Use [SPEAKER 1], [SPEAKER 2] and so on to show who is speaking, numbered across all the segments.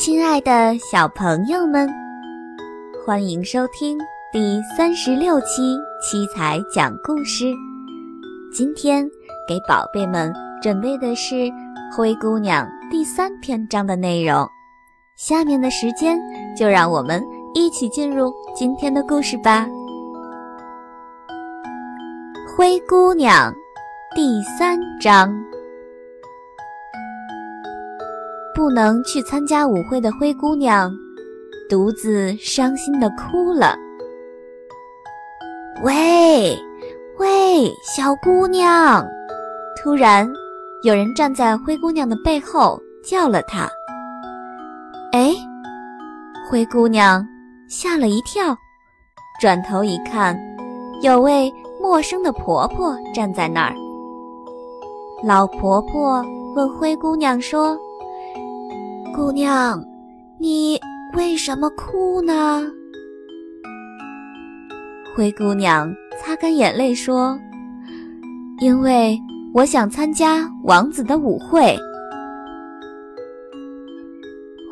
[SPEAKER 1] 亲爱的小朋友们，欢迎收听第三十六期七彩讲故事。今天给宝贝们准备的是《灰姑娘》第三篇章的内容。下面的时间，就让我们一起进入今天的故事吧。《灰姑娘》第三章。不能去参加舞会的灰姑娘，独自伤心的哭了。喂，喂，小姑娘！突然，有人站在灰姑娘的背后叫了她。哎，灰姑娘吓了一跳，转头一看，有位陌生的婆婆站在那儿。老婆婆问灰姑娘说。姑娘，你为什么哭呢？灰姑娘擦干眼泪说：“因为我想参加王子的舞会。”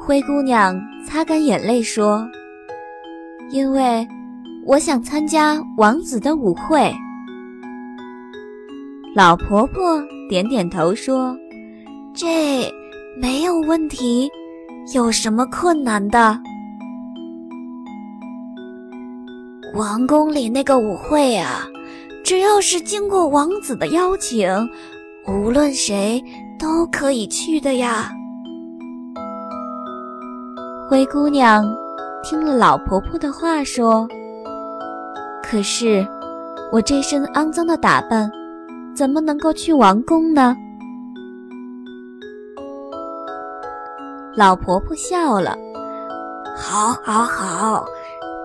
[SPEAKER 1] 灰姑娘擦干眼泪说：“因为我想参加王子的舞会。”老婆婆点点头说：“这。”没有问题，有什么困难的？王宫里那个舞会啊，只要是经过王子的邀请，无论谁都可以去的呀。灰姑娘听了老婆婆的话，说：“可是我这身肮脏的打扮，怎么能够去王宫呢？”老婆婆笑了，好，好，好，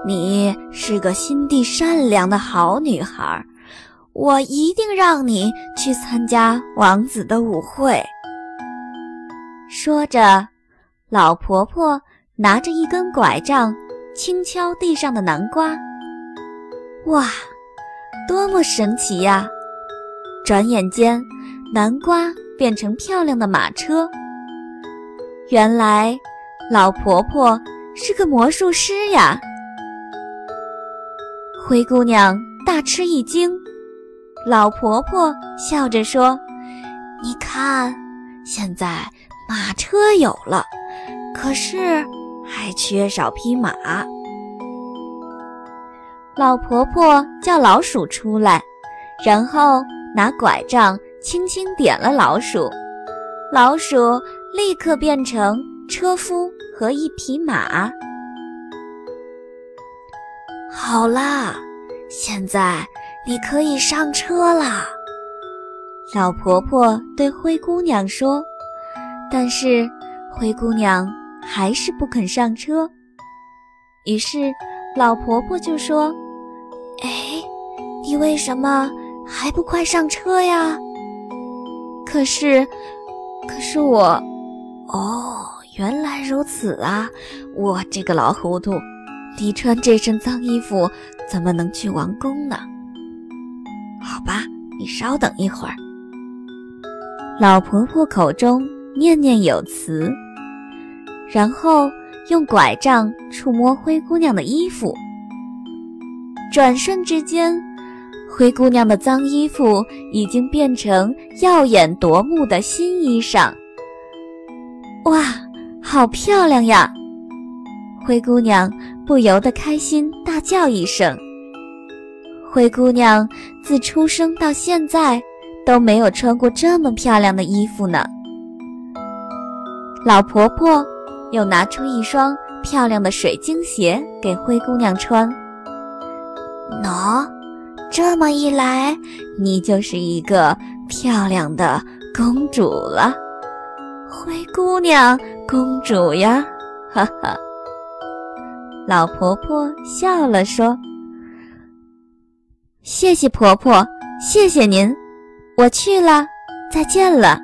[SPEAKER 1] 你是个心地善良的好女孩，我一定让你去参加王子的舞会。说着，老婆婆拿着一根拐杖，轻敲地上的南瓜。哇，多么神奇呀！转眼间，南瓜变成漂亮的马车。原来，老婆婆是个魔术师呀！灰姑娘大吃一惊。老婆婆笑着说：“你看，现在马车有了，可是还缺少匹马。”老婆婆叫老鼠出来，然后拿拐杖轻轻点了老鼠，老鼠。立刻变成车夫和一匹马。好啦，现在你可以上车啦。老婆婆对灰姑娘说。但是灰姑娘还是不肯上车。于是老婆婆就说：“哎，你为什么还不快上车呀？”可是，可是我。哦，原来如此啊！我这个老糊涂，你穿这身脏衣服怎么能去王宫呢？好吧，你稍等一会儿。老婆婆口中念念有词，然后用拐杖触摸灰姑娘的衣服。转瞬之间，灰姑娘的脏衣服已经变成耀眼夺目的新衣裳。哇，好漂亮呀！灰姑娘不由得开心大叫一声。灰姑娘自出生到现在都没有穿过这么漂亮的衣服呢。老婆婆又拿出一双漂亮的水晶鞋给灰姑娘穿。喏，这么一来，你就是一个漂亮的公主了。灰姑娘，公主呀，哈哈！老婆婆笑了，说：“谢谢婆婆，谢谢您，我去了，再见了。”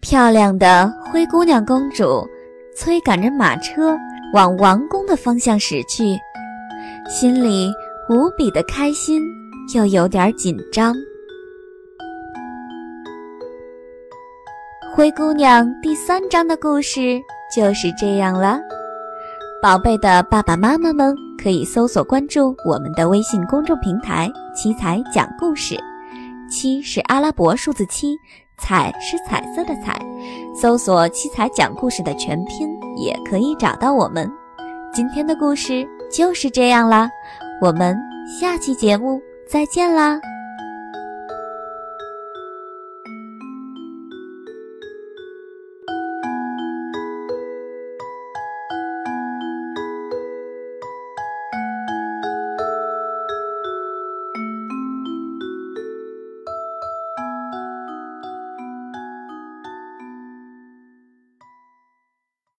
[SPEAKER 1] 漂亮的灰姑娘公主催赶着马车往王宫的方向驶去，心里无比的开心，又有点紧张。灰姑娘第三章的故事就是这样了。宝贝的爸爸妈妈们可以搜索关注我们的微信公众平台“七彩讲故事”，七是阿拉伯数字七，彩是彩色的彩。搜索“七彩讲故事”的全拼也可以找到我们。今天的故事就是这样啦，我们下期节目再见啦！